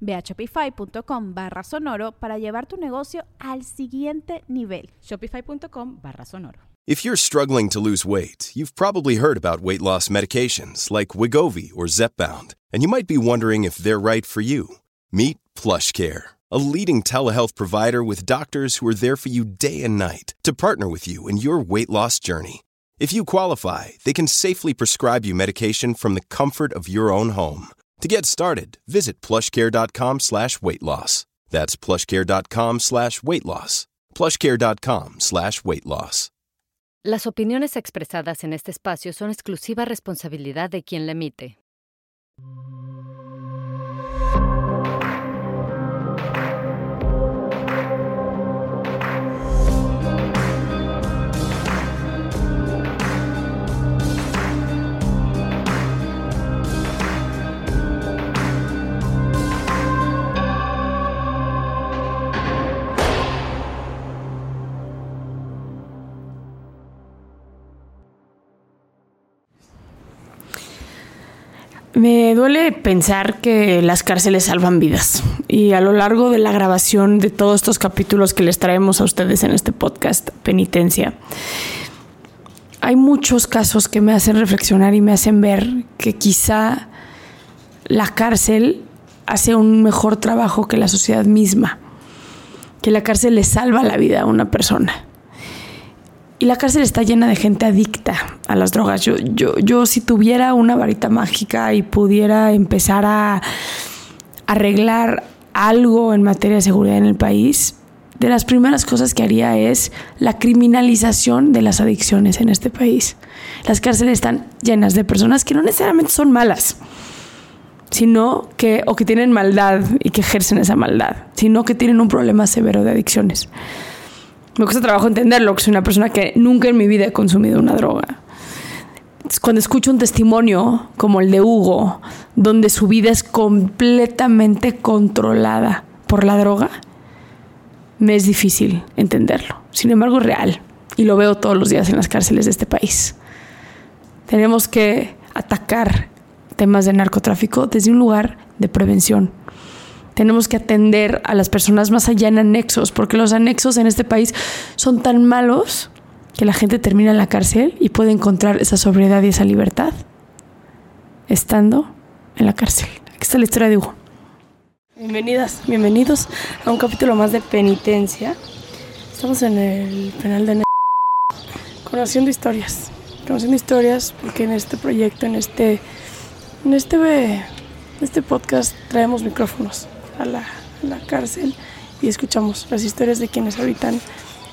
Ve a shopify.com barra sonoro para llevar tu negocio al siguiente nivel. Shopify.com barra sonoro. If you're struggling to lose weight, you've probably heard about weight loss medications like Wigovi or Zepbound, and you might be wondering if they're right for you. Meet PlushCare, a leading telehealth provider with doctors who are there for you day and night to partner with you in your weight loss journey. If you qualify, they can safely prescribe you medication from the comfort of your own home. To get started, visit plushcare.com slash weight loss. That's plushcare.com slash weight loss. Plushcare.com slash weight loss. Las opiniones expresadas en este espacio son exclusiva responsabilidad de quien la emite. Me duele pensar que las cárceles salvan vidas y a lo largo de la grabación de todos estos capítulos que les traemos a ustedes en este podcast, Penitencia, hay muchos casos que me hacen reflexionar y me hacen ver que quizá la cárcel hace un mejor trabajo que la sociedad misma, que la cárcel le salva la vida a una persona. Y la cárcel está llena de gente adicta a las drogas. Yo, yo, yo si tuviera una varita mágica y pudiera empezar a arreglar algo en materia de seguridad en el país, de las primeras cosas que haría es la criminalización de las adicciones en este país. Las cárceles están llenas de personas que no necesariamente son malas, sino que o que tienen maldad y que ejercen esa maldad, sino que tienen un problema severo de adicciones me cuesta trabajo entenderlo, que soy una persona que nunca en mi vida he consumido una droga. Cuando escucho un testimonio como el de Hugo, donde su vida es completamente controlada por la droga, me es difícil entenderlo. Sin embargo, es real y lo veo todos los días en las cárceles de este país. Tenemos que atacar temas de narcotráfico desde un lugar de prevención tenemos que atender a las personas más allá en anexos, porque los anexos en este país son tan malos que la gente termina en la cárcel y puede encontrar esa sobriedad y esa libertad estando en la cárcel. Aquí está la historia de Hugo. Bienvenidas, bienvenidos a un capítulo más de penitencia. Estamos en el penal de conociendo historias, conociendo historias porque en este proyecto, en este, en este, en este podcast traemos micrófonos a la, cárcel y escuchamos las historias de quienes habitan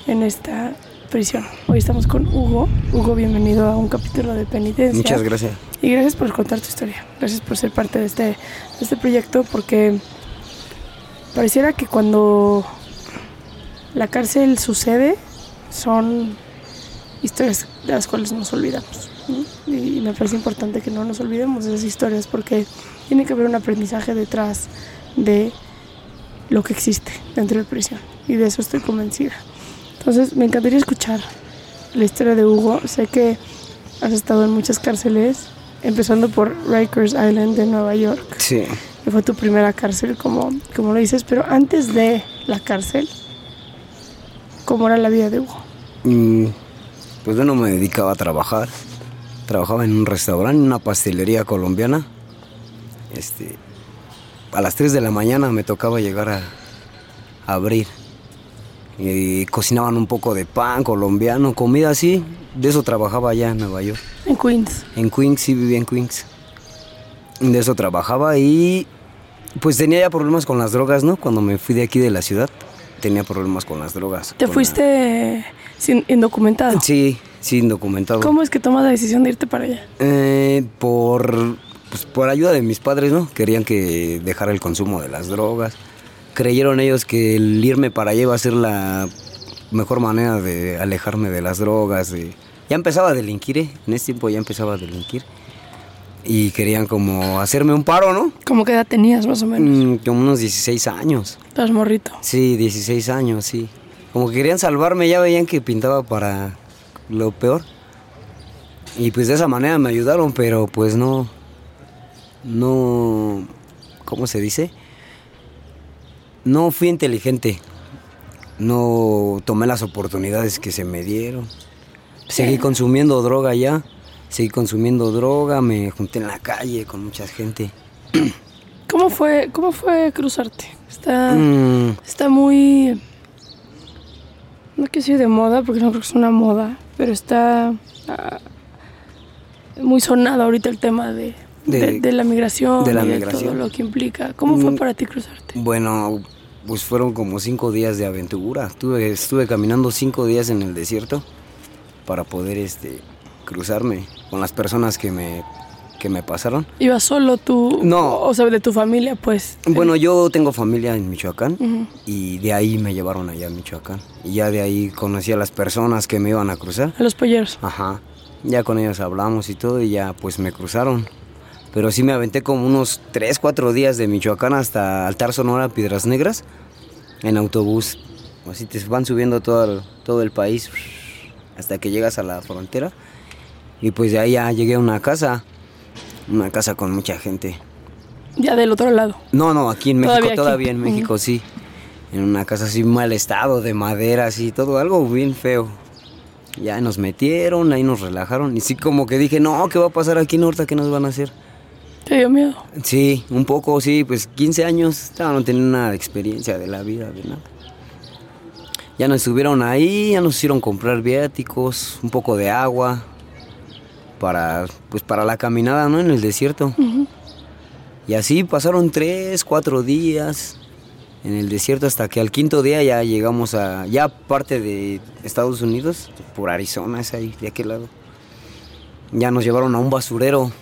en esta prisión. Hoy estamos con Hugo. Hugo, bienvenido a un capítulo de penitencia. Muchas gracias. Y gracias por contar tu historia. Gracias por ser parte de este, de este proyecto porque pareciera que cuando la cárcel sucede son historias de las cuales nos olvidamos. Y me parece importante que no nos olvidemos de esas historias porque tiene que haber un aprendizaje detrás de lo que existe dentro de prisión. Y de eso estoy convencida. Entonces me encantaría escuchar la historia de Hugo. Sé que has estado en muchas cárceles, empezando por Rikers Island de Nueva York. Sí. Que fue tu primera cárcel, como, como lo dices. Pero antes de la cárcel, ¿cómo era la vida de Hugo? Mm, pues bueno, me dedicaba a trabajar. Trabajaba en un restaurante, en una pastelería colombiana. Este, a las 3 de la mañana me tocaba llegar a, abrir Y cocinaban un poco de pan colombiano, comida así. De eso trabajaba allá en Nueva York. En Queens. En Queens, sí vivía en Queens. De eso trabajaba y pues tenía ya problemas con las drogas, ¿no? Cuando me fui de aquí de la ciudad, tenía problemas con las drogas. ¿Te fuiste sin, indocumentado? Sí, sí, indocumentado. ¿Cómo es que tomas la decisión de irte para allá? Eh, por, pues, por ayuda de mis padres, ¿no? Querían que dejara el consumo de las drogas. Creyeron ellos que el irme para allá iba a ser la mejor manera de alejarme de las drogas. de- Ya empezaba a delinquir, ¿eh? En ese tiempo ya empezaba a delinquir. Y querían como hacerme un paro, ¿no? ¿Cómo qué edad tenías más o menos? Mm, como unos 16 años. Estás morrito. Sí, 16 años, sí. Como que querían salvarme, ya veían que pintaba para lo peor. Y pues de esa manera me ayudaron, pero pues no. No. ¿Cómo se dice? No fui inteligente. No tomé las oportunidades que se me dieron. Seguí consumiendo droga ya. Seguí consumiendo droga, me junté en la calle con mucha gente. ¿Cómo fue, cómo fue cruzarte? Está, Mm, está muy... No quiero decir de moda, porque no creo que es una moda, pero está ah, muy sonado ahorita el tema de, de, De- de la migración, de la y migración. todo lo que implica. ¿Cómo fue Mm. para ti cruzarte? Bueno, pues fueron como cinco días de aventura. Estuve, estuve caminando cinco días en el desierto para poder este, cruzarme con las personas que me, que me pasaron. ¿Ibas solo tú? No. O sea, de tu familia, pues. Bueno, yo tengo familia en Michoacán y de ahí me llevaron allá a Michoacán. Y ya de ahí conocí a las personas que me iban a cruzar. A los polleros. Ajá. Ya con ellos hablamos y todo y ya pues me cruzaron. Pero sí me aventé como unos 3, 4 días de Michoacán hasta Altar Sonora, Piedras Negras, en autobús. Así te van subiendo todo el, todo el país hasta que llegas a la frontera. Y pues de ahí ya llegué a una casa, una casa con mucha gente. Ya del otro lado. No, no, aquí en México, Todavía en México sí. En una casa así mal estado, de madera, así, todo algo bien feo. Ya nos metieron, ahí nos relajaron. Y sí, como que dije, no, ¿qué va a pasar aquí en Horta? ¿Qué nos van a hacer? ¿Te dio miedo? Sí, un poco, sí, pues 15 años, no, no tenía nada de experiencia de la vida, de nada. Ya nos estuvieron ahí, ya nos hicieron comprar viáticos, un poco de agua, para, pues para la caminada, ¿no? En el desierto. Y así pasaron tres, cuatro días en el desierto hasta que al quinto día ya llegamos a, ya parte de Estados Unidos, por Arizona, es ahí, de aquel lado. Ya nos llevaron a un basurero,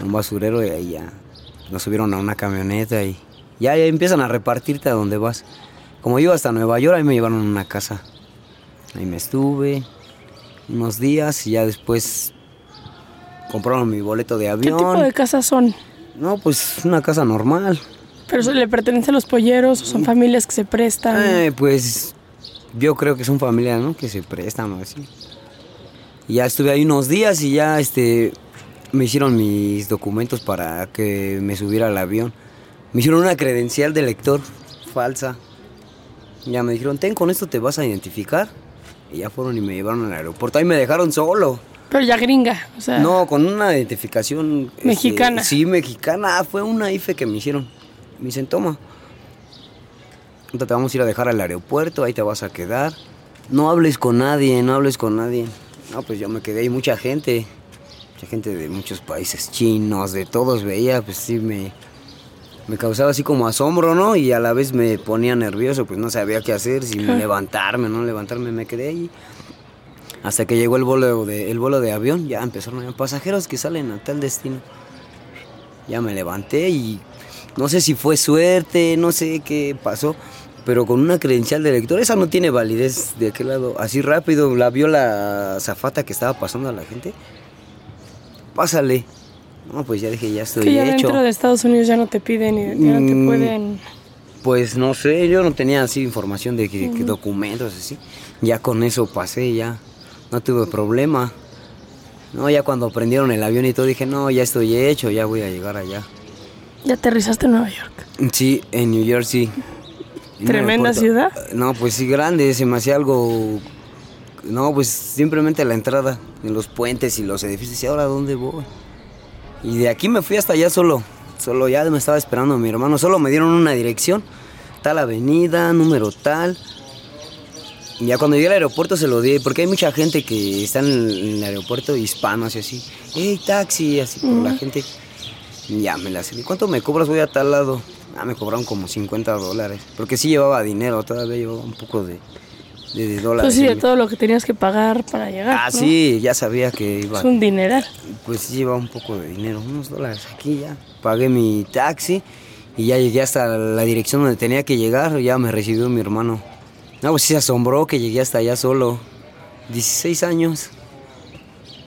a un basurero y ahí ya nos subieron a una camioneta y ya, ya empiezan a repartirte a donde vas. Como yo hasta Nueva York, ahí me llevaron a una casa. Ahí me estuve unos días y ya después compraron mi boleto de ¿Qué avión. tipo de casas son? No, pues una casa normal. ¿Pero eso le pertenece a los polleros o son familias que se prestan? Eh, pues yo creo que son familias, ¿no? Que se prestan o así. Y ya estuve ahí unos días y ya este me hicieron mis documentos para que me subiera al avión. Me hicieron una credencial de lector falsa. Ya me dijeron, ten, con esto te vas a identificar. Y ya fueron y me llevaron al aeropuerto. Ahí me dejaron solo. Pero ya gringa, o sea... No, con una identificación... este, Mexicana. sí, mexicana. Ah, Fue una IFE que me hicieron. Me dicen, toma. Ahorita te vamos a ir a dejar al aeropuerto, ahí te vas a quedar. No hables con nadie, no hables con nadie. No, pues yo me quedé ahí, mucha gente. Mucha gente de muchos países chinos, de todos veía, pues sí me... Me causaba así como asombro, ¿no? Y a la vez me ponía nervioso, pues no sabía qué hacer, si levantarme, no levantarme, me quedé ahí. Hasta que llegó el vuelo de, el vuelo de avión, ya empezaron a pasajeros que salen a tal destino. Ya me levanté y no sé si fue suerte, no sé qué pasó, pero con una credencial de lector, esa no tiene validez de aquel lado. Así rápido, la vio la zafata que estaba pasando a la gente. Pásale. No, pues ya dije, ya estoy que ya hecho. dentro de Estados Unidos ya no te piden, y ya no te Mm. pueden... Pues no sé, yo no tenía así información de que, que documentos así. Ya con eso pasé, ya no tuve problema. No, ya cuando prendieron el avión y todo dije, no, ya estoy hecho, ya voy a llegar allá. Ya aterrizaste en Nueva York. Sí, en New Jersey. Tremenda ciudad. No, pues sí, grande, se me hacía algo... No, pues simplemente la entrada, en los puentes y los edificios. ¿Y ahora dónde voy? Y de aquí me fui hasta allá solo. Solo ya me estaba esperando mi hermano. Solo me dieron una dirección. Tal avenida, número tal. Y ya cuando llegué al aeropuerto se lo di, porque hay mucha gente que está en el, aeropuerto, hispanos y así. ¡Hey, taxi! Así la gente. Y ya me la di. ¿Cuánto me cobras? Voy a tal lado. Ah, me cobraron como 50 dólares. Porque sí llevaba dinero, todavía llevaba un poco de, de, dólares. Pues sí, de todo lo que tenías que pagar para llegar. Ah, ¿no? sí, ya sabía que iba. Es un dineral. Pues sí llevaba un poco de dinero, unos dólares aquí ya. Pagué mi taxi y ya llegué hasta la dirección donde tenía que llegar. Ya me recibió mi hermano. No, pues sí se asombró que llegué hasta allá solo. 16 años.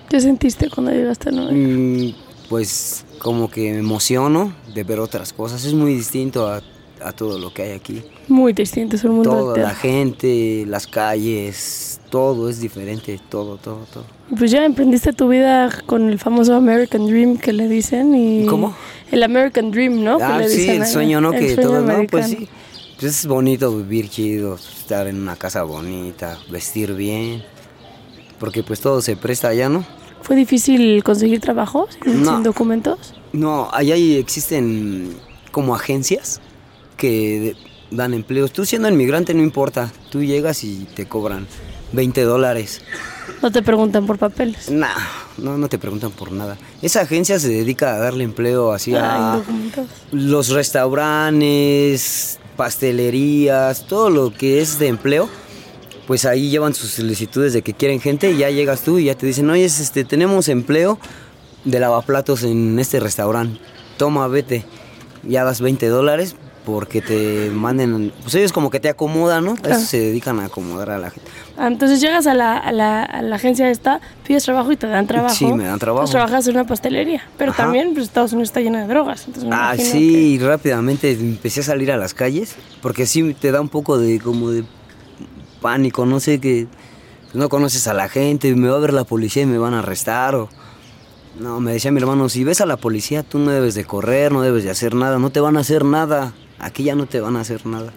¿Qué sentiste cuando llegaste a Nueva York? Mm, pues como que me emociono de ver otras cosas. Es muy distinto a, a todo lo que hay aquí. Muy distinto, es un mundo Toda la gente, las calles, todo es diferente, todo, todo, todo. Pues ya emprendiste tu vida con el famoso American Dream que le dicen y... ¿Cómo? El American Dream, ¿no? Que Ah, le sí, el sueño, ¿no? El que sueño todo, no, pues sí. Pues es bonito vivir chido, estar en una casa bonita, vestir bien. Porque pues todo se presta allá, ¿no? ¿Fue difícil conseguir trabajo sin, No. sin documentos? No, allá existen como agencias que dan empleos. Tú siendo inmigrante no importa, tú llegas y te cobran 20 dólares. No te preguntan por papeles. Nah, no, no te preguntan por nada. Esa agencia se dedica a darle empleo así a... Los restaurantes, pastelerías, todo lo que es de empleo, pues ahí llevan sus solicitudes de que quieren gente y ya llegas tú y ya te dicen, oye, este, tenemos empleo de lavaplatos en este restaurante, toma, vete, ya das 20 dólares porque te manden, pues ellos como que te acomodan, ¿no? Claro. Eso se dedican a acomodar a la gente. Ah, entonces llegas a la, a, la, a la agencia esta, pides trabajo y te dan trabajo. Sí, me dan trabajo. Pues trabajas en una pastelería. Pero Ajá. también pues, Estados Unidos está lleno de drogas. Entonces Ah, sí, que- y rápidamente empecé a salir a las calles, porque sí te da un poco de como de pánico, no sé que no conoces a la gente, me va a ver la policía y me van a arrestar o no, me decía mi hermano, si ves a la policía tú no debes de correr, no debes de hacer nada, no te van a hacer nada, aquí ya no te van a hacer nada.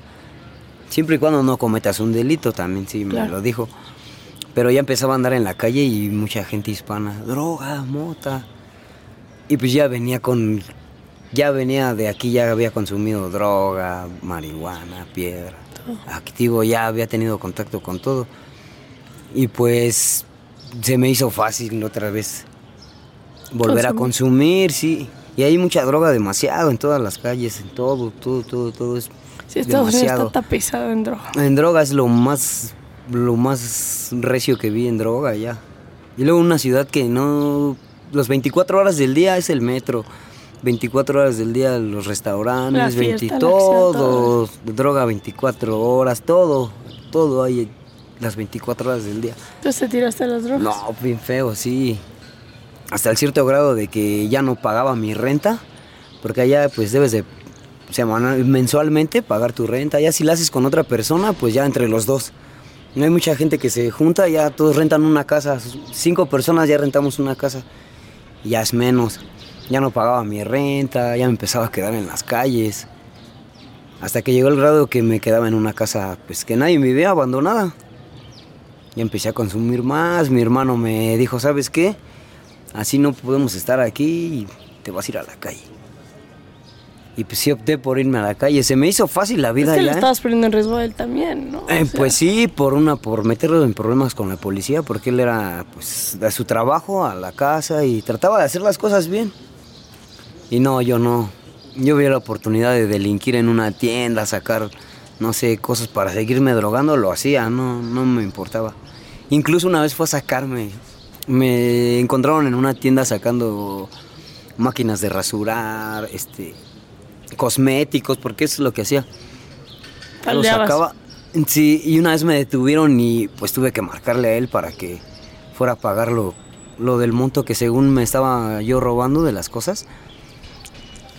Siempre y cuando no cometas un delito, también sí me lo dijo. Pero ya empezaba a andar en la calle y mucha gente hispana, droga, mota. Y pues ya venía con. Ya venía de aquí, ya había consumido droga, marihuana, piedra. Activo, ya había tenido contacto con todo. Y pues se me hizo fácil otra vez volver a consumir, sí. Y hay mucha droga demasiado en todas las calles, en todo, todo, todo, todo es Sí, Estados Unidos demasiado. está tapizado en droga. En droga es lo más, lo más recio que vi en droga ya. Y luego una ciudad que no, los 24 horas del día es el metro, 24 horas del día los restaurantes, fiesta, 20 la acción, todo, todo. droga 24 horas, todo, todo hay las 24 horas del día. Entonces te tiraste las drogas. No, bien feo, sí. Hasta el cierto grado de que ya no pagaba mi renta, porque allá pues debes de semanal, mensualmente pagar tu renta. Ya si la haces con otra persona, pues ya entre los dos. No hay mucha gente que se junta, ya todos rentan una casa. Cinco personas ya rentamos una casa. Ya es menos. Ya no pagaba mi renta, ya me empezaba a quedar en las calles. Hasta que llegó el grado que me quedaba en una casa pues que nadie me vivía abandonada. Ya empecé a consumir más. Mi hermano me dijo, ¿sabes qué? Así no podemos estar aquí y te vas a ir a la calle. Y pues sí opté por irme a la calle. Se me hizo fácil la Es vida que le ya. estabas poniendo en riesgo a él también, ¿no? O Eh, sea, pues sí, por una, por meterlo en problemas con la policía, porque él era pues de su trabajo a la casa y trataba de hacer las cosas bien. Y no, yo no. Yo vi la oportunidad de delinquir en una tienda, sacar, no sé, cosas para seguirme drogando, lo hacía, no, no me importaba. Incluso una vez fue a sacarme. Me encontraron en una tienda sacando máquinas de rasurar, este, cosméticos, porque eso es lo que hacía. Lo Faldeabas. sacaba. Sí, y una vez me detuvieron y pues tuve que marcarle a él para que fuera a pagar lo, lo del monto que según me estaba yo robando de las cosas.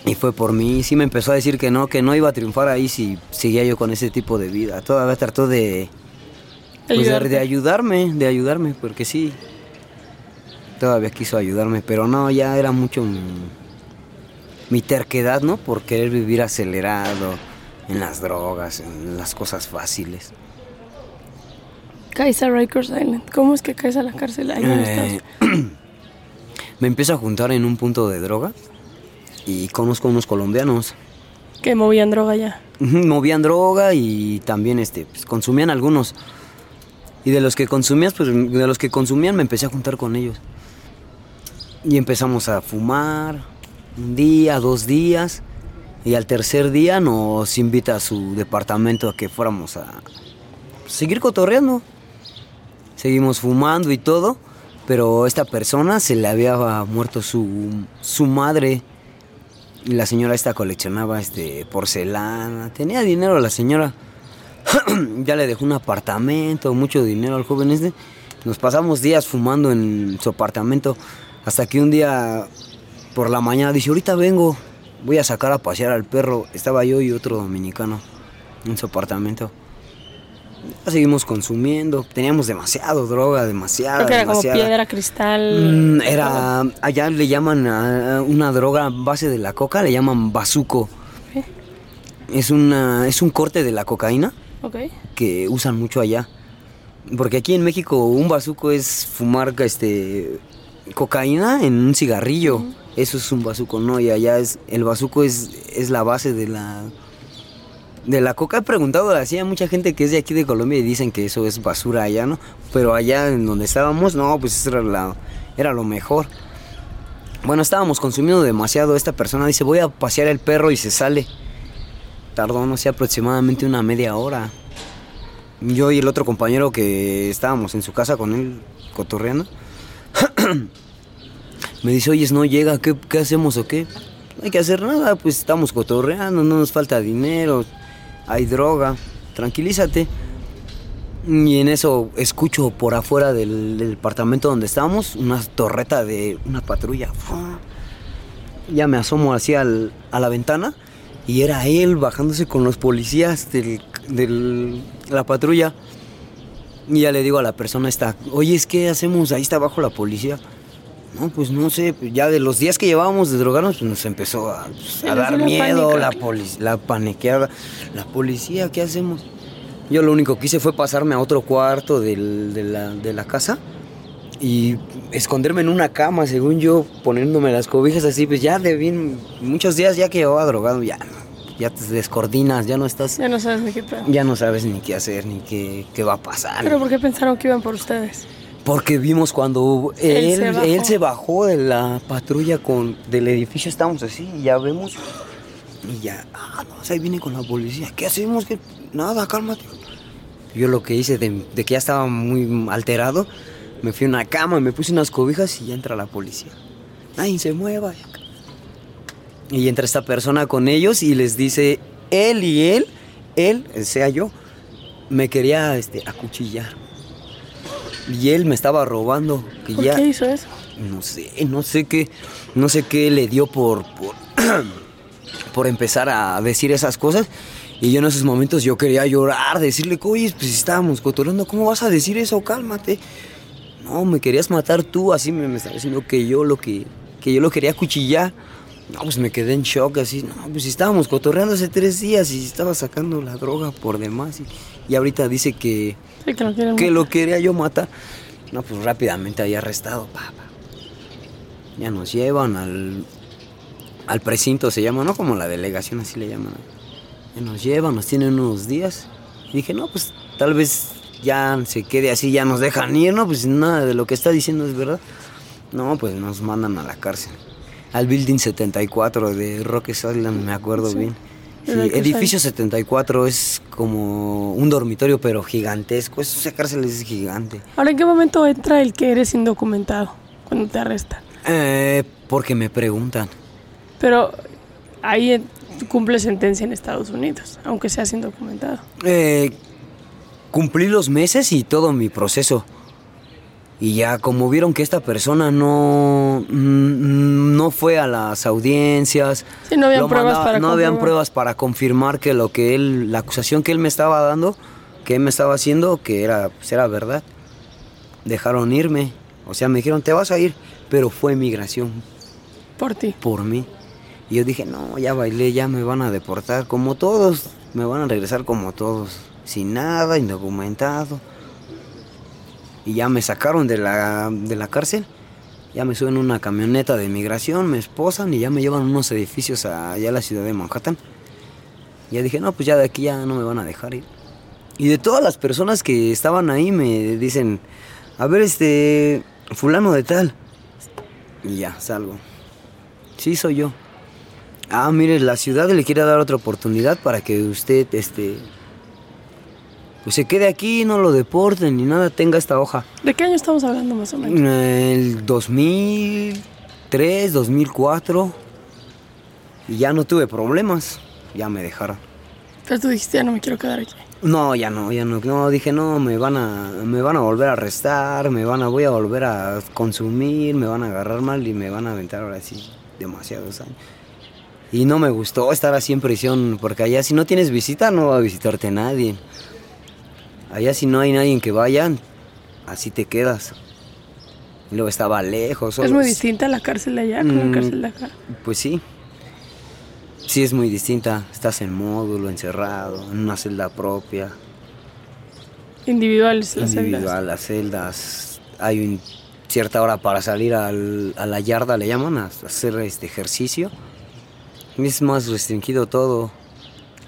Y fue por mí, sí me empezó a decir que no, que no iba a triunfar ahí si seguía yo con ese tipo de vida. Todavía trató de, pues, de ayudarme, de ayudarme, porque sí, todavía quiso ayudarme, pero no, ya era mucho mi, mi terquedad, ¿no? Por querer vivir acelerado en las drogas, en las cosas fáciles. Caes a Rikers Island. ¿Cómo es que caes a la cárcel ahí Eh, Estados me empiezo a juntar en un punto de droga y conozco unos colombianos. Que movían droga ya. Movían droga y también este, pues, consumían algunos. Y de los que consumías, pues de los que consumían me empecé a juntar con ellos. Y empezamos a fumar, un día, dos días. Y al tercer día nos invita a su departamento a que fuéramos a seguir cotorreando. Seguimos fumando y todo, pero esta persona se le había muerto su, su madre. Y la señora esta coleccionaba este, porcelana. Tenía dinero la señora. ya le dejó un apartamento, mucho dinero al joven este. Nos pasamos días fumando en su apartamento. Hasta que un día por la mañana dice, ahorita vengo, voy a sacar a pasear al perro. Estaba yo y otro dominicano en su apartamento. Ya seguimos consumiendo, teníamos demasiado droga, demasiada. Creo que era como piedra, cristal. Mm, era, allá le llaman a una droga base de la coca, le llaman bazuco. ¿Qué? Es, una, es un corte de la cocaína Ok. que usan mucho allá. Porque aquí en México un bazuco es fumar este, cocaína en un cigarrillo. Eso es un bazuco, ¿no? Y allá es, el bazuco es, es la base de la, de la coca. He preguntado así a mucha gente que es de aquí de Colombia y dicen que eso es basura allá, ¿no? Pero allá en donde estábamos, no, pues eso era, la, era lo mejor. Bueno, estábamos consumiendo demasiado. Esta persona dice, voy a pasear el perro y se sale. Tardó, no sé, aproximadamente una media hora. Yo y el otro compañero que estábamos en su casa con él cotorreando. Me dice, oye, no llega, ¿qué, hacemos o qué? No hay que hacer nada, pues estamos cotorreando, no nos falta dinero, hay droga, tranquilízate. Y en eso escucho por afuera del, departamento donde estábamos una torreta de una patrulla. Ya me asomo al- a la ventana y era él bajándose con los policías de la patrulla. Y ya le digo a la persona esta, oye, es que hacemos, ahí está abajo la policía. No, pues no sé, pues ya de los días que llevábamos de drogarnos, pues nos empezó a, pues, a dar miedo, la, la paniqueada. La policía, ¿qué hacemos? Yo lo único que hice fue pasarme a otro cuarto del- de, la, de la casa y esconderme en una cama, según yo, poniéndome las cobijas así, pues ya de bien, muchos días ya que llevaba drogado, ya, ya te descoordinas, ya no estás, Ya no sabes ni qué pedo. ya no sabes ni qué hacer, ni qué, qué va a pasar. Pero ¿por qué pensaron que iban por ustedes? Porque vimos cuando Él él, se él, bajó. se bajó de la patrulla con, del edificio, estábamos así, y ya vemos, y ya, ah, no, ahí viene con la policía, ¿qué hacemos? ¿Qué? Nada, cálmate. Yo lo que hice, de, de que ya estaba muy alterado, me fui a una cama, me puse unas cobijas y ya entra la policía. Nadie se mueva. Y entra esta persona con ellos y les dice, él y él, él, sea yo, me quería este, acuchillar. Y él me estaba robando. Que ¿Por ya, qué hizo eso? no sé, no sé qué, no sé qué le dio por, por, por empezar a decir esas cosas. Y yo en esos momentos yo quería llorar, decirle, oye, pues estábamos cotorreando, ¿cómo vas a decir eso? Cálmate. No, me querías matar tú, así me, me estaba diciendo que yo lo que, que yo lo quería cuchillar. No, pues me quedé en shock, así, no, pues estábamos cotorreando hace tres días y estaba sacando la droga por demás. Y, y ahorita dice que, Sí, que lo que lo quería yo matar. No, pues rápidamente ahí arrestado, papá. Ya nos llevan al, al precinto, se llama, ¿no? Como la delegación, así le llaman. Ya nos llevan, nos tienen unos días. Y dije, no, pues tal vez ya se quede así, ya nos dejan ir, ¿no? Pues nada de lo que está diciendo es verdad. No, pues nos mandan a la cárcel. Al Building 74 de Rock Island, me acuerdo Sí. bien. Sí, ¿De qué edificio 74 es como un dormitorio, pero gigantesco. Esa cárcel es gigante. Ahora, ¿en qué momento entra el que eres indocumentado? Cuando te arrestan. Eh, porque me preguntan. Pero ahí cumples sentencia en Estados Unidos, aunque seas indocumentado. Eh, cumplí los meses y todo mi proceso. Y ya como vieron que esta persona no, mm, no fue a las audiencias, Sí, no habían lo pruebas mandaba- para no habían comprobar. pruebas para confirmar que lo que él, la acusación que él me estaba dando, que él me estaba haciendo, que era, pues era verdad. Dejaron irme, o sea, me dijeron te vas a ir, pero fue migración Por ti. por mí. Y yo dije, no, ya bailé, ya me van a deportar como todos, me van a regresar como todos, sin nada, indocumentado. Y ya me sacaron de la, de la cárcel, ya me suben una camioneta de migración, me esposan y ya me llevan unos edificios allá a la ciudad de Manhattan. Ya dije, no, pues ya de aquí ya no me van a dejar ir. Y de todas las personas que estaban ahí me dicen, a ver, este, fulano de tal. Y ya, salgo. Sí, soy yo. Ah, mire, la ciudad le quiere dar otra oportunidad para que usted, este, pues se quede aquí, no lo deporten ni nada, tenga esta hoja. ¿De qué año estamos hablando más o menos? El 2003, 2004. Y ya no tuve problemas, ya me dejaron. Pero tú dijiste, ya no me quiero quedar aquí. No, ya no, ya no. No, dije, no, me van a, me van a volver a arrestar, me van a, voy a volver a consumir, me van a agarrar mal y me van a aventar ahora sí demasiados años. Y no me gustó estar así en prisión, porque allá si no tienes visita no va a visitarte nadie. Allá si no hay nadie que vaya, así te quedas. Y luego estaba lejos. ¿Es muy distinta la cárcel allá con la Mm, cárcel de acá? Pues sí. Sí es muy distinta. Estás en módulo, encerrado, en una celda propia. Individuales las celdas. individual, las celdas. Hay un- cierta hora para salir al- a la yarda, le llaman, a hacer este ejercicio. Es más restringido todo.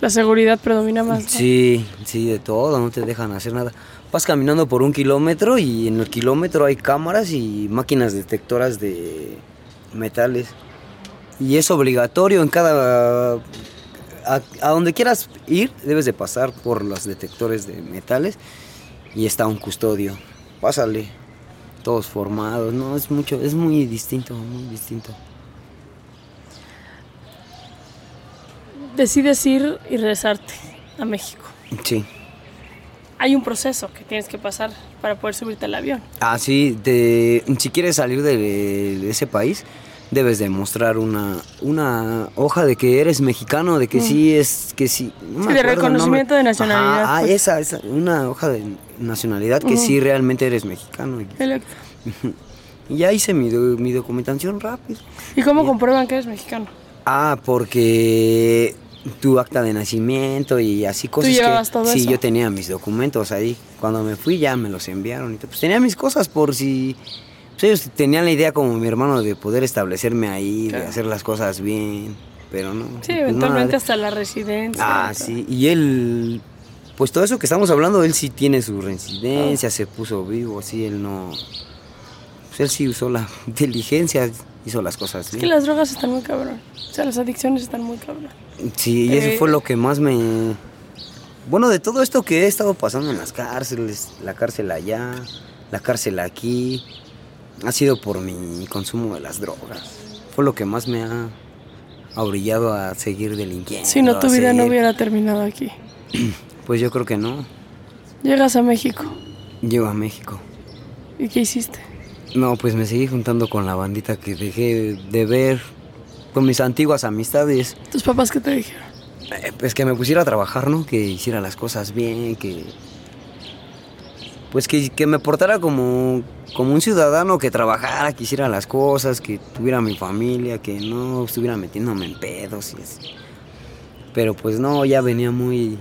La seguridad predomina más. Sí, sí, de todo, no te dejan hacer nada. Vas caminando por un kilómetro y en el kilómetro hay cámaras y máquinas detectoras de metales. Y es obligatorio en cada... A, a donde quieras ir, debes de pasar por los detectores de metales y está un custodio. Pásale, todos formados, no, es mucho, es muy distinto, muy distinto. Decides ir y regresarte a México. Sí. Hay un proceso que tienes que pasar para poder subirte al avión. Ah, sí, de, si quieres salir de, de ese país, debes demostrar una, una hoja de que eres mexicano, de que sí es, que sí. no me Mm. Sí, de reconocimiento de nacionalidad, Ajá, ah, pues. esa, esa, una hoja de nacionalidad que sí realmente eres mexicano. Y, Electo. y ya hice mi, mi documentación rápido. ¿Y cómo comprueban que eres mexicano? Ah, porque tu acta de nacimiento y así cosas. que- llevabas todo sí, eso? yo tenía mis documentos ahí. Cuando me fui ya me los enviaron. Y todo. pues tenía mis cosas por si. Pues ellos tenían la idea como mi hermano de poder establecerme ahí, Claro. de hacer las cosas bien. Pero no. Sí, eventualmente nada. hasta la residencia. Ah, sí. Y él. Pues todo eso que estamos hablando, él sí tiene su Ah. residencia, se puso vivo, así, él no. Pues él sí usó la inteligencia, hizo las cosas Es que las drogas están muy cabrón. O sea, las adicciones están muy cabrón. Sí, y eso Eh, fue lo que más me... Bueno, de todo esto que he estado pasando en las cárceles, la cárcel allá, la cárcel aquí, ha sido por mi consumo de las drogas. Fue lo que más me ha orillado a seguir delinquiendo. Si no, tu vida no hubiera terminado aquí. Pues yo creo que no. Llegas a México. Llego a México. ¿Y qué hiciste? No, pues me seguí juntando con la bandita que dejé de ver, con mis antiguas amistades. ¿Tus papás qué te dijeron? Eh, Pues que me pusiera a trabajar, ¿no? Que hiciera las cosas bien, que... Pues que, que me portara como, como un ciudadano que trabajara, que hiciera las cosas, que tuviera mi familia, que no estuviera metiéndome en pedos y así. Pero pues no, ya venía muy...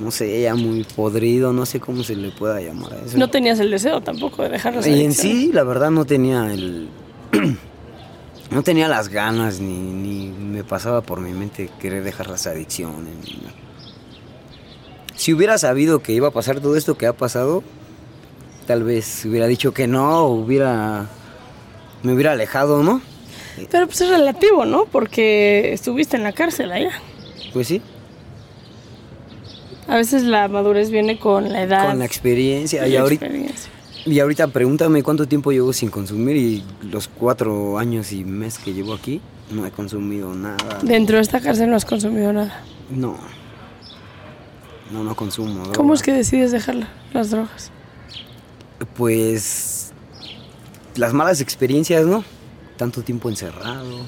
No sé, ya muy podrido, no sé cómo se le pueda llamar a eso. No tenías el deseo tampoco de dejar las Y en sí, la verdad, no tenía el. no tenía las ganas, ni, ni me pasaba por mi mente querer dejar las adicciones. ni nada. Si hubiera sabido que iba a pasar todo esto que ha pasado, tal vez hubiera dicho que no, hubiera. me hubiera alejado, ¿no? Pero pues es relativo, ¿no? Porque estuviste en la cárcel allá. Pues sí, A veces la madurez viene con la edad. con la experiencia. y ahorita, experiencia. y ahorita pregúntame cuánto tiempo llevo sin consumir y los cuatro años y mes que llevo aquí, no he consumido nada. Dentro de esta cárcel no has consumido nada. No. No, no consumo. ¿Cómo es que decides dejar la- las drogas? Pues. Las malas experiencias, ¿no? Tanto tiempo encerrado.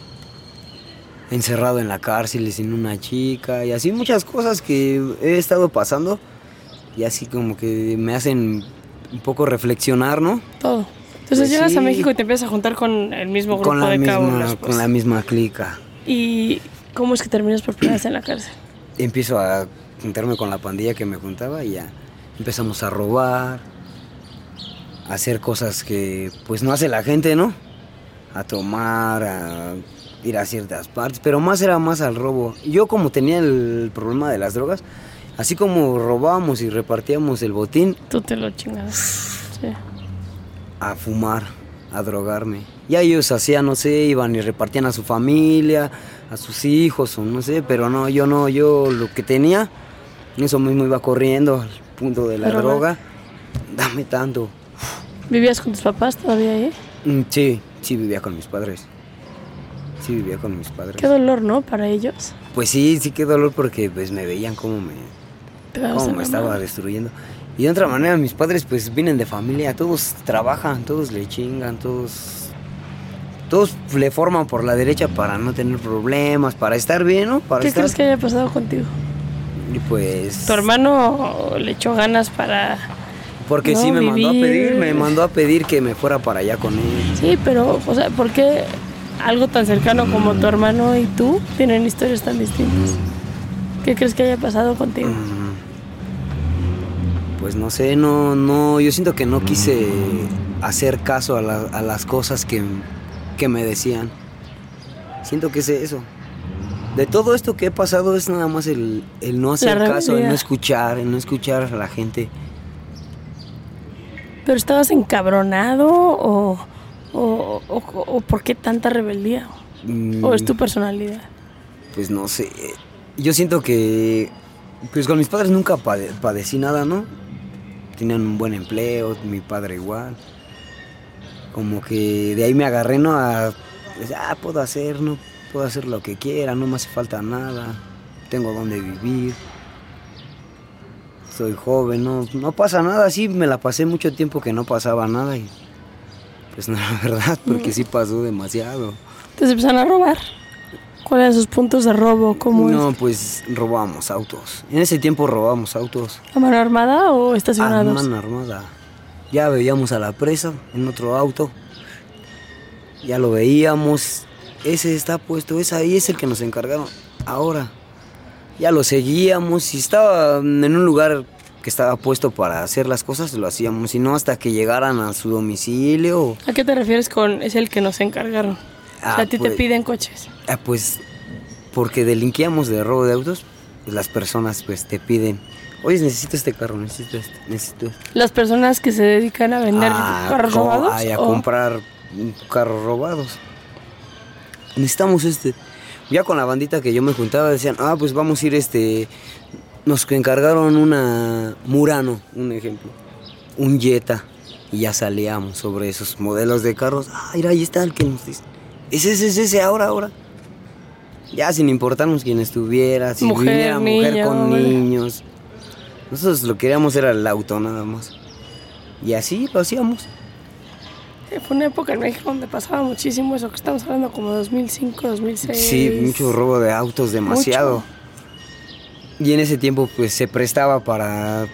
Encerrado en la cárcel sin una chica. Y así muchas cosas que he estado pasando. Y así como que me hacen un poco reflexionar, ¿no? Todo. Entonces Pues llegas a. México y te empiezas a juntar con el mismo grupo Con la, de misma, pues. con la misma clica. ¿Y cómo es que terminas por primera vez en la cárcel? empiezo a juntarme con la pandilla que me juntaba y ya empezamos a robar, a hacer cosas que pues no hace la gente, ¿no? A tomar, a ir a ciertas partes, pero más era más al robo. Yo como tenía el problema de las drogas, Así como robábamos y repartíamos el botín, Tú te lo chingabas. Sí. a fumar, a drogarme. Ya ellos hacían, no sé, iban y repartían a su familia, a sus hijos, o no sé, pero no, yo no, yo lo que tenía, eso mismo iba corriendo al punto de la Pero, droga. Dame tanto. ¿Vivías con tus papás todavía ahí? Mm, Sí, sí vivía con mis padres. Sí vivía con mis padres. Qué dolor, ¿no? Para ellos. Pues sí, sí qué dolor porque pues me veían cómo me, cómo me estaba destruyendo. Y de otra manera, mis padres pues vienen de familia, todos trabajan, todos le chingan, todos... Todos le forman por la derecha para no tener problemas, para estar bien, ¿no? Para ¿Qué estar... crees que haya pasado contigo? Y pues... Tu hermano le echó ganas para... Porque no sí me mandó a vivir. pedir, me mandó a pedir que me fuera para allá con él. Sí, pero, o sea, ¿por qué algo tan cercano como tu hermano y tú tienen historias tan distintas? ¿Qué crees que haya pasado contigo? Mm, Pues no sé, no, no, yo siento que no quise hacer caso a, la- a las cosas que, que me decían. Siento que es eso. De todo esto que he pasado es nada más el, el no hacer caso, el no escuchar, el no escuchar a la gente. ¿Pero estabas encabronado o, o, o- o por qué tanta rebeldía? Mm, ¿O es tu personalidad? Pues no sé. Yo siento que. Pues con mis padres nunca pade- padecí nada, ¿no? Tenían un buen empleo, mi padre igual. Como que de ahí me agarré, ¿no? A. pues, ah, puedo hacer, ¿no? Puedo hacer lo que quiera, no me hace falta nada. Tengo donde vivir. Soy joven, no, no pasa nada. Sí, me la pasé mucho tiempo que no pasaba nada y. Pues no, la verdad, porque sí pasó demasiado. Entonces empezaron a robar. ¿Cuáles eran sus puntos de robo? ¿Cómo No, es? pues robábamos autos. En ese tiempo robábamos autos. ¿A mano armada o A estacionados? mano armada. Ya veíamos a la presa en otro auto. Ya lo veíamos. Ese está puesto, ese ahí es el que nos encargaron. Ahora. Ya lo seguíamos y estaba en un lugar que estaba puesto para hacer las cosas, lo hacíamos. Y no hasta que llegaran a su domicilio. ¿A qué te refieres con es el que nos encargaron? o Ah, sea, a ti te pues- piden coches. Ah, pues porque delinquíamos de robo de autos, pues las personas pues te piden, oye, necesito este carro, necesito este, necesito este". Las personas que se dedican a vender Ah, carros robados. ay, a o- comprar carros robados. Necesitamos este. Ya con la bandita que yo me juntaba decían, ah, pues vamos a ir este. Nos encargaron una Murano, un ejemplo. Un Jetta. Y ya salíamos sobre esos modelos de carros. Ah, mira, ahí está el que nos dice. Ese, ese, ese, ese, ahora, ahora. Ya sin importarnos quién estuviera, si Mujer, viniera mujer niño, con hombre. niños. Nosotros lo que queríamos era el auto nada más. Y así lo hacíamos. Sí, fue una época en México donde pasaba muchísimo eso, que estamos hablando como 2005, 2006. Sí, mucho robo de autos, demasiado. Mucho. Y en ese tiempo pues se prestaba para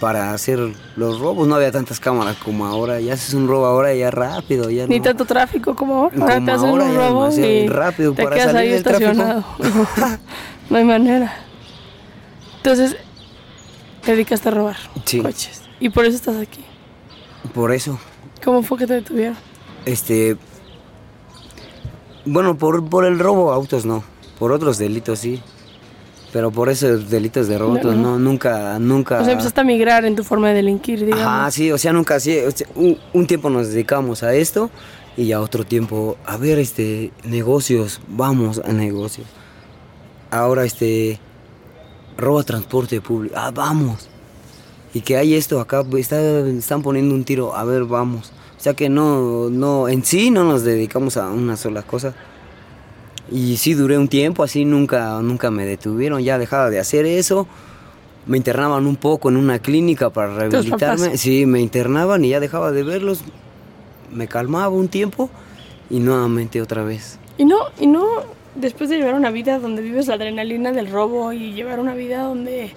para hacer los robos, no había tantas cámaras como ahora, ya haces un robo ahora ya rápido, ya Ni no. tanto tráfico como ahora. Ahora Como te hacen ahora, un robo y rápido te para quedas salir ahí del tráfico. estacionado. no hay manera. Entonces, te dedicaste a robar Sí. coches. Y por eso estás aquí. Por eso, ¿Cómo fue que te detuvieron? este bueno, por, por el robo autos no, por otros delitos sí. Pero por esos delitos de robo No, no. no, nunca nunca O sea, empezaste a migrar en tu forma de delinquir, digamos. Ajá, sí, o sea, nunca sea, un, un tiempo nos dedicamos a esto y ya otro tiempo a ver este negocios, vamos a negocios. Ahora este roba transporte público, ah, vamos. Y que hay esto acá, está, están poniendo un tiro, a ver, vamos. O sea que no, no, en sí no nos dedicamos a una sola cosa. Y sí duré un tiempo, así nunca, nunca me detuvieron, ya dejaba de hacer eso. Me internaban un poco en una clínica para rehabilitarme. Sí, me internaban y ya dejaba de verlos. Me calmaba un tiempo y nuevamente otra vez. Y no, y no, después de llevar una vida donde vives la adrenalina del robo y llevar una vida donde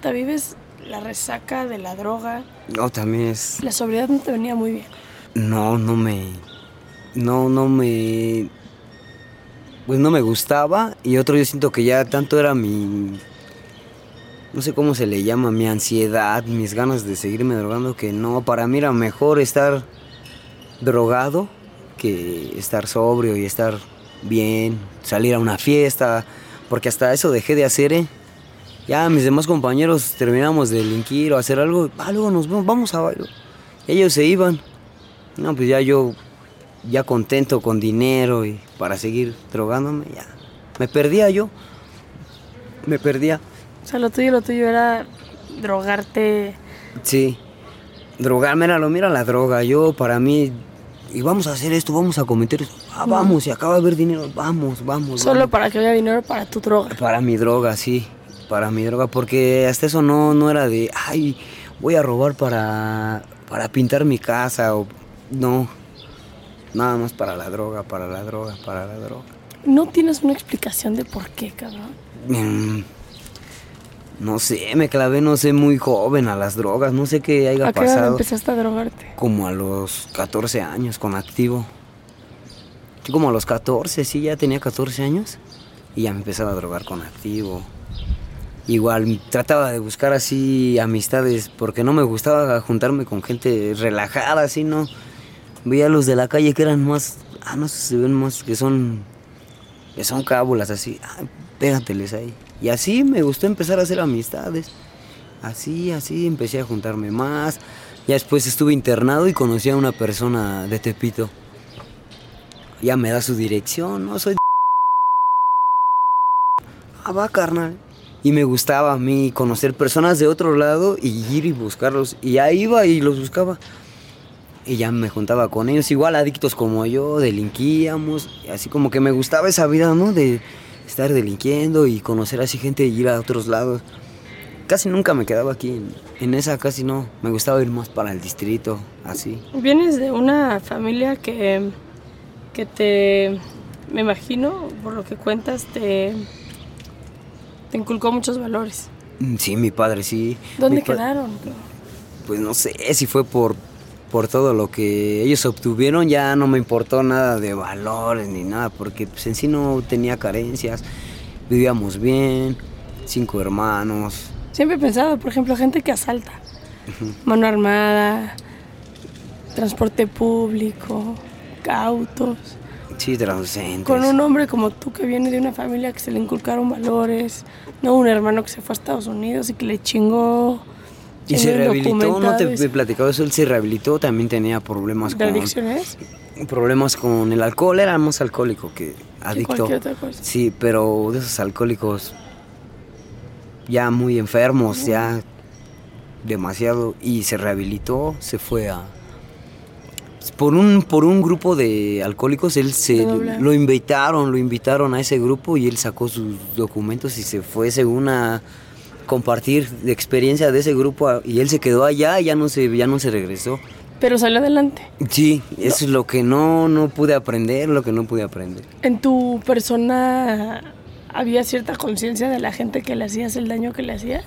te vives la resaca de la droga, No, también es... la sobriedad no te venía muy bien. No, no me... No, no me... Pues no me gustaba y otro yo siento que ya tanto era mi... No sé cómo se le llama, mi ansiedad, mis ganas de seguirme drogando, que no, para mí era mejor estar drogado que estar sobrio y estar bien, salir a una fiesta, porque hasta eso dejé de hacer, ¿eh? Ya mis demás compañeros terminamos de delinquir o hacer algo, ah, luego nos vamos, vamos a bailar. Ellos se iban. No, pues ya yo, ya contento con dinero y para seguir drogándome, ya. Me perdía yo. Me perdía. O sea, lo tuyo, lo tuyo era drogarte. Sí. Drogarme era lo mira la droga. Yo, para mí, y vamos a hacer esto, vamos a cometer esto. Ah, vamos, y acaba de haber dinero, vamos, vamos. Solo vamos. para que haya dinero para tu droga. Para mi droga, sí. Para mi droga, porque hasta eso no, no era de, ay, voy a robar para, para pintar mi casa o... No. Nada más para la droga, para la droga, para la droga. No tienes una explicación de por qué, cabrón. Mm, No sé, me clavé, no sé, muy joven a las drogas. No sé qué haya ¿A qué edad pasado. empezaste a drogarte? Como a los 14 años, con activo. Sí, como a los 14, sí, ya tenía 14 años. Y ya me empezaba a drogar con activo. Igual trataba de buscar así amistades, porque no me gustaba juntarme con gente relajada, así, ¿no? Veía a los de la calle que eran más, ah, no sé se ven más, que son, que son cábulas, así, ah, pégateles ahí. Y así me gustó empezar a hacer amistades. Así, así empecé a juntarme más. Ya después estuve internado y conocí a una persona de Tepito. Ya me da su dirección, no soy. Ah, va, carnal. Y me gustaba a mí conocer personas de otro lado y ir y buscarlos. Y ahí iba y los buscaba. Y ya me juntaba con ellos, igual adictos como yo, delinquíamos. Así como que me gustaba esa vida, ¿no? De estar delinquiendo y conocer así gente y ir a otros lados. Casi nunca me quedaba aquí, en, en esa casi no. Me gustaba ir más para el distrito, así. Vienes de una familia que, que te, me imagino, por lo que cuentas, te, te inculcó muchos valores. Mm, Sí, mi padre, sí. ¿Dónde Mi quedaron? Pues no sé si fue por, por todo lo que ellos obtuvieron, ya no me importó nada de valores ni nada, porque pues en sí no tenía carencias, vivíamos bien, cinco hermanos. Siempre he pensado, por ejemplo, gente que asalta, mano armada, transporte público, autos. Sí, transcendentes. Con un hombre como tú que viene de una familia que se le inculcaron valores, no un hermano que se fue a Estados Unidos y que le chingó. Y se rehabilitó, no te he platicado eso, él se rehabilitó, también tenía problemas ¿De con... adicciones? Problemas con el alcohol, era más alcohólico que adicto. otra cosa. Sí, pero de esos alcohólicos ya muy enfermos, ya demasiado, y se rehabilitó, se fue a... Por un, por un grupo de alcohólicos, él se lo invitaron, lo invitaron a ese grupo y él sacó sus documentos y se fue según a compartir de experiencia de ese grupo y él se quedó allá y ya no se, ya no se regresó. Pero salió adelante. Sí, eso es lo que no, no pude aprender, lo que no pude aprender. En tu persona había cierta conciencia de la gente que le hacías el daño que le hacías.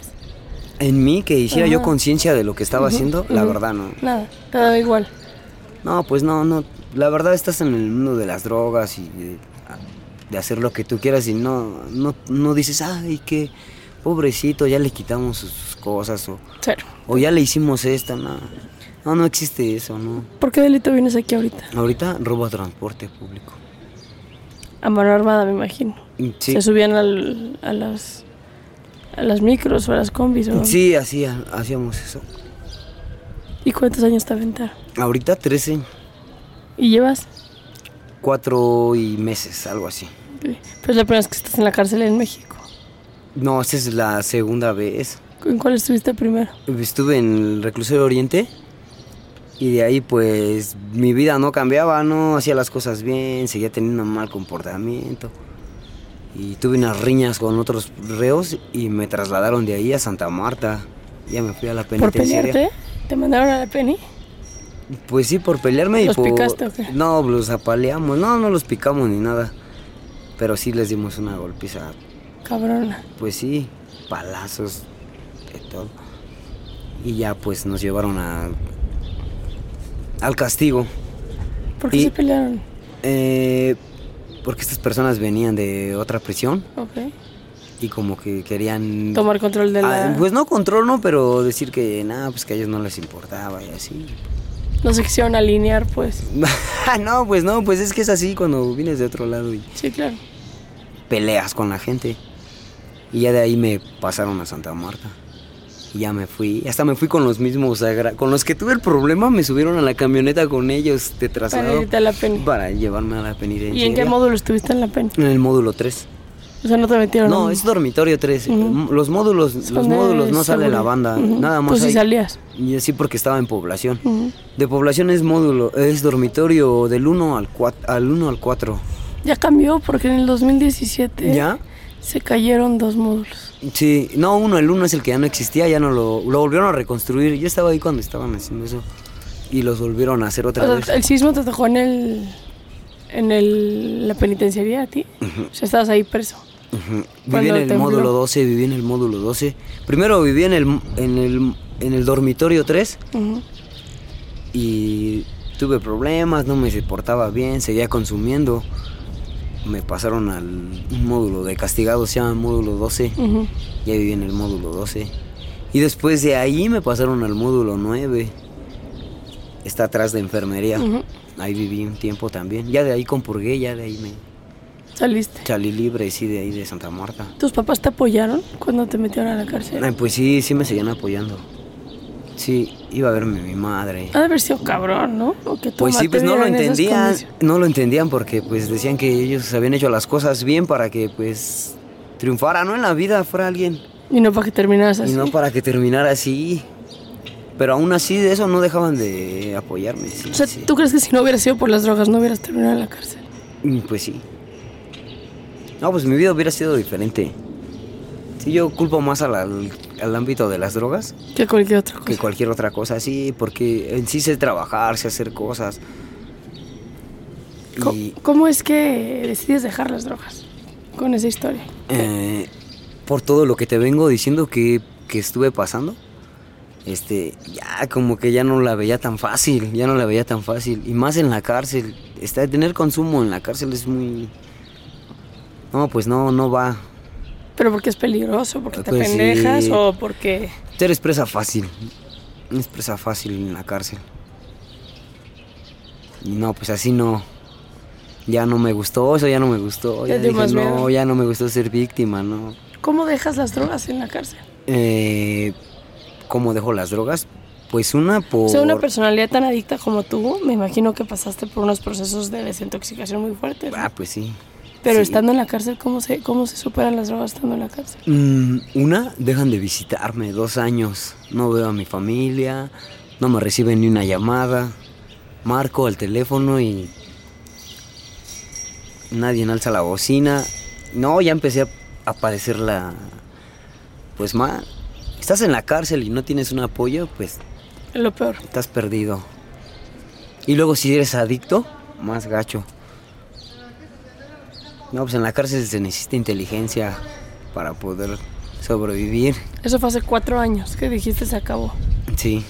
En mí, que hiciera yo conciencia de lo que estaba haciendo, la verdad no. Nada, te daba igual. No, pues no, no. La verdad estás en el mundo de las drogas y de, de hacer lo que tú quieras y no, no, no dices, ay, qué pobrecito, ya le quitamos sus cosas o, Cero. o ya le hicimos esto, no. No, no existe eso, no. ¿Por qué delito vienes aquí ahorita? Ahorita robo transporte público. A mano armada, me imagino. Mm, Sí, Se subían al- a las a las micros o a las combis. ¿o? sí así ha- hacíamos eso. ¿Y cuántos años te aventaron? Ahorita 13, ¿Y llevas? 4 y meses, algo así. Pues es la primera vez que estás en la cárcel en México. No, esta es la segunda vez. ¿En cuál estuviste primero? Estuve en el reclusorio Oriente y de ahí pues mi vida no cambiaba, no hacía las cosas bien, seguía teniendo un mal comportamiento. Y tuve unas riñas con otros reos y me trasladaron de ahí a Santa Marta. Ya me fui a la ¿Por penitenciaria. pelearte? ¿Te mandaron a la penny? Pues sí, por pelearme y ¿Los por... picaste o qué? No, los apaleamos. No, no los picamos ni nada. Pero sí les dimos una golpiza. Cabrona. Pues sí, palazos, de todo. Y ya pues nos llevaron a... al castigo. ¿Por qué Y- se pelearon? Eh, porque estas personas venían de otra prisión Ok. y como que querían... Tomar control de la... Ah, pues no control, no, pero decir que nada, pues que a ellos no les importaba y así. No se quisieron alinear, pues. no, pues no, pues es que es así cuando vienes de otro lado y Sí, claro. peleas con la gente. Y ya de ahí me pasaron a Santa Marta. Y ya me fui. Hasta me fui con los mismos. Con los que tuve el problema, me subieron a la camioneta con ellos de traslado. Para irte a la peni. Para llevarme a la penitenciaria. ¿Y en qué módulo estuviste en la peni? En el módulo 3. O sea, no te metieron. No, es dormitorio 3. Ujú. Los módulos, Son los módulos no sale la banda. Nada más Pues sí hay- salías. Y así porque estaba en población. De población es módulo, es dormitorio del 1 al 4. Al 1 al 4. Ya cambió porque en el 2017 ¿Ya? Se cayeron dos módulos. Sí, no, uno, el uno es el que ya no existía, ya no lo, lo volvieron a reconstruir. Yo estaba ahí cuando estaban haciendo eso y los volvieron a hacer otra O sea, vez. el sismo te tocó en el en el, la penitenciaría a ti. O sea, estabas ahí preso. Ujú. Viví en el tembló. módulo 12, viví en el módulo 12. Primero viví en el, en el, en el dormitorio 3 Ujú. y tuve problemas, no me portaba bien, seguía consumiendo. Me pasaron al un módulo de castigados, se llama módulo 12. Ujú. Ya viví en el módulo 12. Y después de ahí me pasaron al módulo 9. Está atrás de enfermería. Ahí viví un tiempo también. Ya de ahí compurgué, ya de ahí me Saliste. salí libre, sí, de ahí de Santa Marta. ¿Tus papás te apoyaron cuando te metieron a la cárcel? Ay, pues sí, sí me seguían apoyando. Sí, iba a verme mi madre. Ha de haber sido cabrón, ¿no? O que tu Pues sí, pues no lo entendían, no lo entendían porque pues decían que ellos habían hecho las cosas bien para que pues triunfara, ¿no? En la vida fuera alguien. Y no para que terminaras así. Y no para que terminara así. Pero aún así de eso no dejaban de apoyarme. sí, O sea, sí. ¿tú crees que si no hubieras sido por las drogas no hubieras terminado en la cárcel? Mm, Pues sí. No, pues mi vida hubiera sido diferente. Sí, yo culpo más al, al- al ámbito de las drogas Que cualquier otra cosa. que cualquier otra cosa, sí, porque en sí sé trabajar, sé hacer cosas. ¿Cómo, Y cómo es que decides dejar las drogas? Con esa historia. eh, por todo lo que te vengo diciendo que, que estuve pasando, este, ya como que ya no la veía tan fácil, ya no la veía tan fácil. Y más en la cárcel, está, tener consumo en la cárcel es muy... No, pues no, no va. ¿Pero porque es peligroso? ¿Porque te Pues sí. pendejas? ¿O porque...? Eres presa fácil. Es presa fácil en la cárcel. Y no, pues así no. Ya no me gustó, eso ya no me gustó. Ya dije, no, miedo. ya no me gustó ser víctima, no. ¿Cómo dejas las drogas en la cárcel? Eh, ¿Cómo dejo las drogas? Pues una por... O sea, una personalidad tan adicta como tú, me imagino que pasaste por unos procesos de desintoxicación muy fuertes. ¿no? Ah, pues sí. Pero Sí. estando en la cárcel, ¿cómo se, ¿cómo se superan las drogas estando en la cárcel? Mm, una, dejan de visitarme dos años. No veo a mi familia, no me reciben ni una llamada. Marco al teléfono y nadie alza la bocina. No, ya empecé a, a padecer la... Pues más, estás en la cárcel y no tienes un apoyo, pues Es lo peor. estás perdido. Y luego si eres adicto, más gacho. No, pues en la cárcel se necesita inteligencia para poder sobrevivir. Eso fue hace cuatro años que dijiste se acabó. Sí,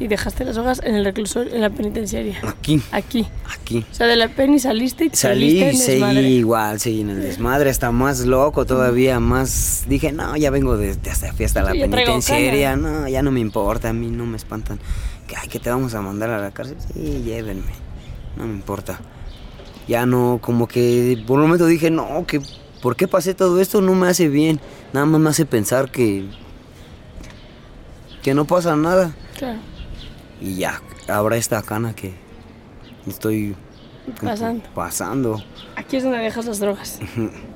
Y dejaste las drogas en el reclusorio, en la penitenciaria. aquí, Aquí. aquí. O sea, de la peni saliste y te Salí y seguí igual, seguí en el desmadre, hasta más loco todavía, más... Dije, no, ya vengo de, de hasta fiesta a la Sí, penitenciaria, no, ya no me importa, a mí no me espantan. Que, ay, que te vamos a mandar a la cárcel, sí, llévenme, no me importa. Ya no, como que por un momento dije, no, que ¿por qué pasé todo esto? No me hace bien, nada más me hace pensar que... Que no pasa nada. Claro. Y ya, ahora esta cana que estoy Pasando. pasando. Aquí es donde dejas las drogas.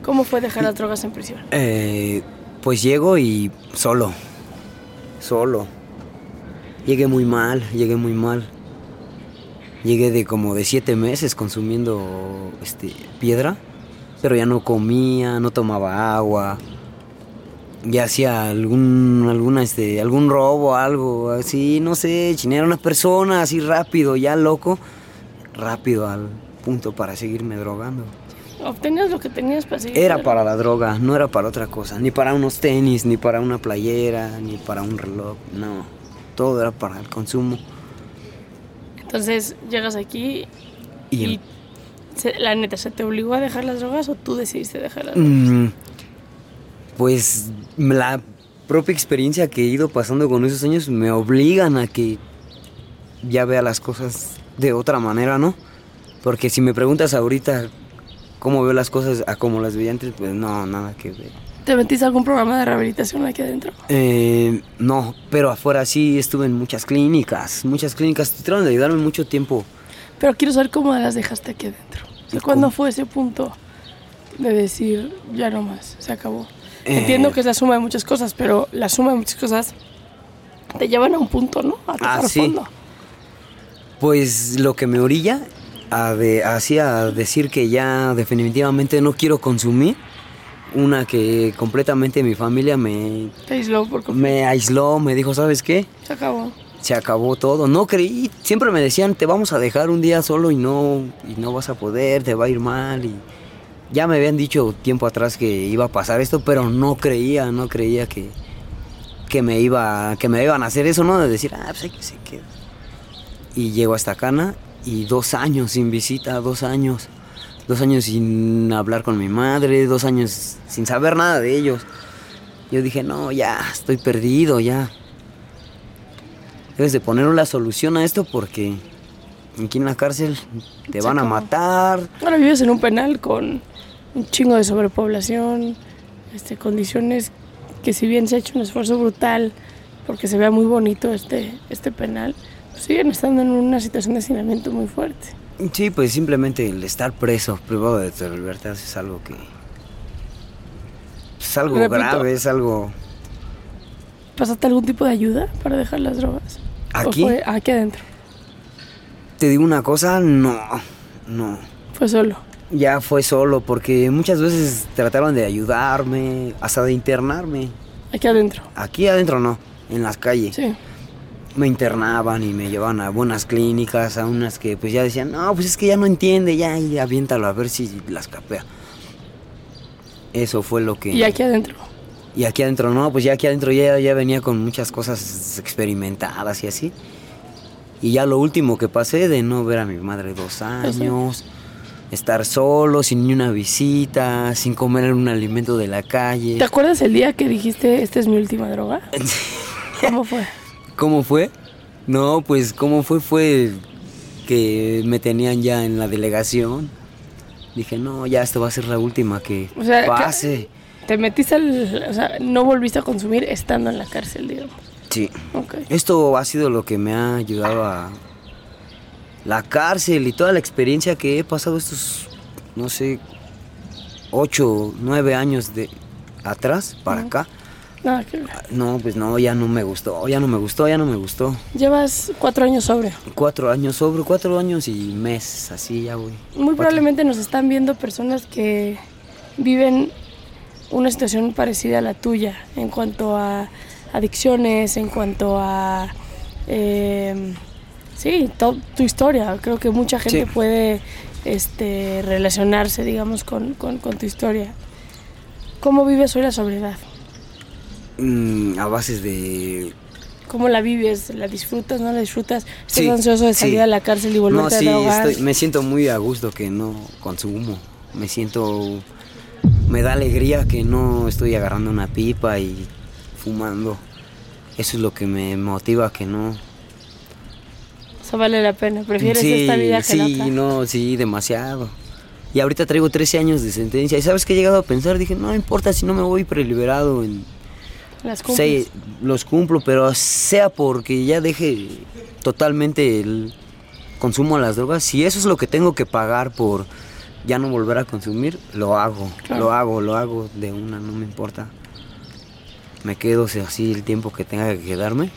¿Cómo fue dejar las drogas en prisión? Eh, pues llego y solo, solo. Llegué muy mal, llegué muy mal. Llegué de como de siete meses consumiendo este, piedra, pero ya no comía, no tomaba agua. Ya hacía algún, alguna, este, algún robo, algo así, no sé, chinera una persona así rápido, ya loco, rápido al punto para seguirme drogando. ¿Obtenías lo que tenías para seguir? Era para la droga, no era para otra cosa, ni para unos tenis, ni para una playera, ni para un reloj, no. Todo era para el consumo. Entonces llegas aquí Y, y, se- la neta, ¿se te obligó a dejar las drogas o tú decidiste dejar las drogas? mm, pues la propia experiencia que he ido pasando con esos años me obligan a que ya vea las cosas de otra manera, ¿no? Porque si me preguntas ahorita cómo veo las cosas a cómo las veía antes, pues no, nada que ver. ¿Te metiste a algún programa de rehabilitación aquí adentro? Eh, no, pero afuera sí estuve en muchas clínicas, muchas clínicas. Trataron de ayudarme mucho tiempo. Pero quiero saber cómo las dejaste aquí adentro. O sea, ¿Cuándo fue ese punto de decir, ya no más, se acabó? Eh. Entiendo que es la suma de muchas cosas, pero la suma de muchas cosas te llevan a un punto, ¿no? A tocar Ah, sí. fondo. Pues lo que me orilla a de, así a decir que ya definitivamente no quiero consumir. Una que completamente mi familia me, Te aisló por completo. me aisló, me dijo, ¿sabes qué? Se acabó. Se acabó todo. No creí, siempre me decían, te vamos a dejar un día solo y no, y no vas a poder, te va a ir mal. Y ya me habían dicho tiempo atrás que iba a pasar esto, pero no creía, no creía que, que, me, iba, que me iban a hacer eso, ¿no? De decir, ah, pues hay que se quede. Y llego a esta cana y dos años sin visita, dos años. Dos años sin hablar con mi madre, dos años sin saber nada de ellos. Yo dije, no, ya, estoy perdido, ya. Debes de poner una solución a esto porque aquí en la cárcel te van a matar. Ahora vives en un penal con un chingo de sobrepoblación, este, condiciones que si bien se ha hecho un esfuerzo brutal porque se vea muy bonito este, este penal, pues siguen estando en una situación de hacinamiento muy fuerte. Sí, pues simplemente el estar preso, privado de tu libertad, es algo que... Es algo Repito. grave, es algo... ¿Pasaste algún tipo de ayuda para dejar las drogas? ¿O ¿Aquí? fue aquí adentro? Te digo una cosa, no, no. Fue solo. Ya fue solo porque muchas veces trataron de ayudarme, hasta de internarme. Aquí adentro. Aquí adentro no, en las calles. Sí. Me internaban y me llevaban a buenas clínicas, a unas que pues ya decían, no, pues es que ya no entiende, ya, y aviéntalo a ver si las capea. Eso fue lo que... Y aquí adentro. Y aquí adentro, no, pues ya aquí adentro ya, ya venía con muchas cosas experimentadas y así. Y ya lo último que pasé de no ver a mi madre dos años, estar solo, sin ni una visita, sin comer un alimento de la calle. ¿Te acuerdas el día que dijiste, esta es mi última droga? ¿Cómo fue? ¿Cómo fue? No, pues cómo fue fue que me tenían ya en la delegación. Dije, no, ya esto va a ser la última que O sea, que- pase. Te metiste al... O sea, no volviste a consumir estando en la cárcel, digamos. Sí. Ok. Esto ha sido lo que me ha ayudado a la cárcel y toda la experiencia que he pasado estos, no sé, ocho, nueve años de atrás para acá. Nada que ver. No, pues no, ya no me gustó, ya no me gustó, ya no me gustó. Llevas cuatro años sobre. Cuatro años sobre, cuatro años y mes, así ya voy. Muy Cuatro. probablemente nos están viendo personas que viven una situación parecida a la tuya en cuanto a adicciones, en cuanto a... eh, sí, tu historia. Creo que mucha gente Sí. puede este, relacionarse, digamos, con, con- con tu historia. ¿Cómo vives hoy la sobriedad? Mm, a bases de ¿Cómo la vives? ¿La disfrutas? ¿No la disfrutas? ¿Estás Sí, ansioso de salir sí. a la cárcel y No, volverte sí, a drogar? estoy- me siento muy a gusto que no consumo. Me siento. Me da alegría que no estoy agarrando una pipa y fumando. Eso es lo que me motiva que no. Eso vale la pena. ¿Prefieres sí, esta vida que sí, la otra? no, sí, demasiado. Y ahorita traigo 13 años de sentencia. ¿Y sabes qué he llegado a pensar? Dije, no importa si no me voy preliberado en Las. Sí, los cumplo, pero sea porque ya deje totalmente el consumo de las drogas. Si eso es lo que tengo que pagar por ya no volver a consumir, lo hago. Claro. Lo hago, lo hago de una, no me importa. Me quedo o sea, así el tiempo que tenga que quedarme.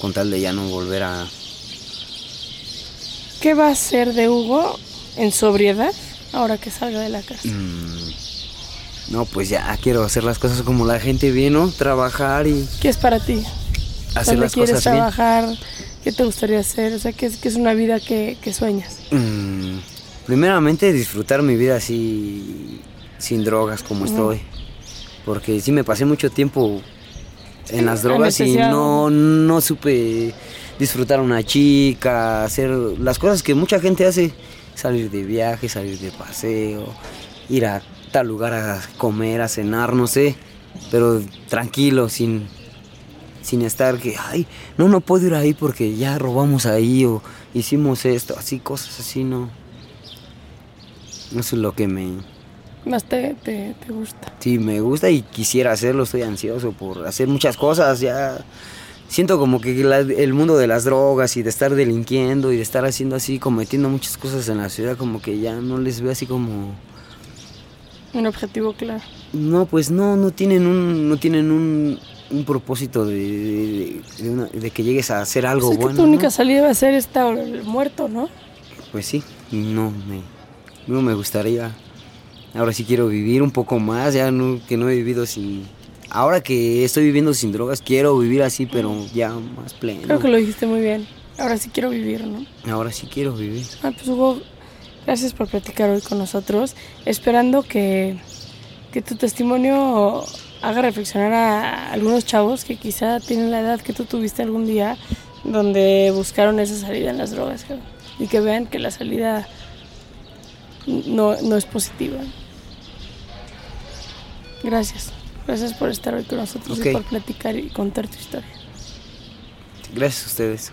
Con tal de ya no volver a... ¿Qué va a hacer de Hugo en sobriedad ahora que salga de la cárcel? Mm, no, pues ya quiero hacer las cosas como la gente bien, ¿no? Trabajar y ¿Qué es para ti? hacer ¿Dónde las quieres cosas bien. trabajar? ¿Qué te gustaría hacer? O sea, ¿qué es, qué es una vida que, que sueñas? Mm, primeramente disfrutar mi vida así sin drogas como estoy. Porque sí me pasé mucho tiempo en las drogas y no, no supe disfrutar a una chica, hacer las cosas que mucha gente hace. Salir de viaje, salir de paseo, ir a tal lugar a comer, a cenar, no sé. Pero tranquilo, sin, sin estar que, ay, no, no puedo ir ahí porque ya robamos ahí o hicimos esto, así, cosas así, no. Eso es lo que me, Más te, te, te gusta. Sí, me gusta y quisiera hacerlo, estoy ansioso por hacer muchas cosas, ya siento como que la- el mundo de las drogas y de estar delinquiendo y de estar haciendo así, cometiendo muchas cosas en la ciudad, como que ya no les veo así como... Un objetivo claro. No, pues no, no tienen un, no tienen un, un propósito de, de, de una- de que llegues a hacer algo Pues es que bueno. tu única ¿no? salida va a ser estar muerto, ¿no? Pues sí, no me, no me gustaría. Ahora sí quiero vivir un poco más, ya no, que no he vivido sin... Ahora que estoy viviendo sin drogas, quiero vivir así, pero ya más pleno. Creo que lo dijiste muy bien. Ahora sí quiero vivir, ¿no? Ahora sí quiero vivir. Ah, pues Hugo, gracias por platicar hoy con nosotros, esperando que, que tu testimonio haga reflexionar a algunos chavos que quizá tienen la edad que tú tuviste algún día, donde buscaron esa salida en las drogas, cabrón, y que vean que la salida no, no es positiva. Gracias, gracias por estar hoy con nosotros y por platicar y contar tu historia. Gracias a ustedes.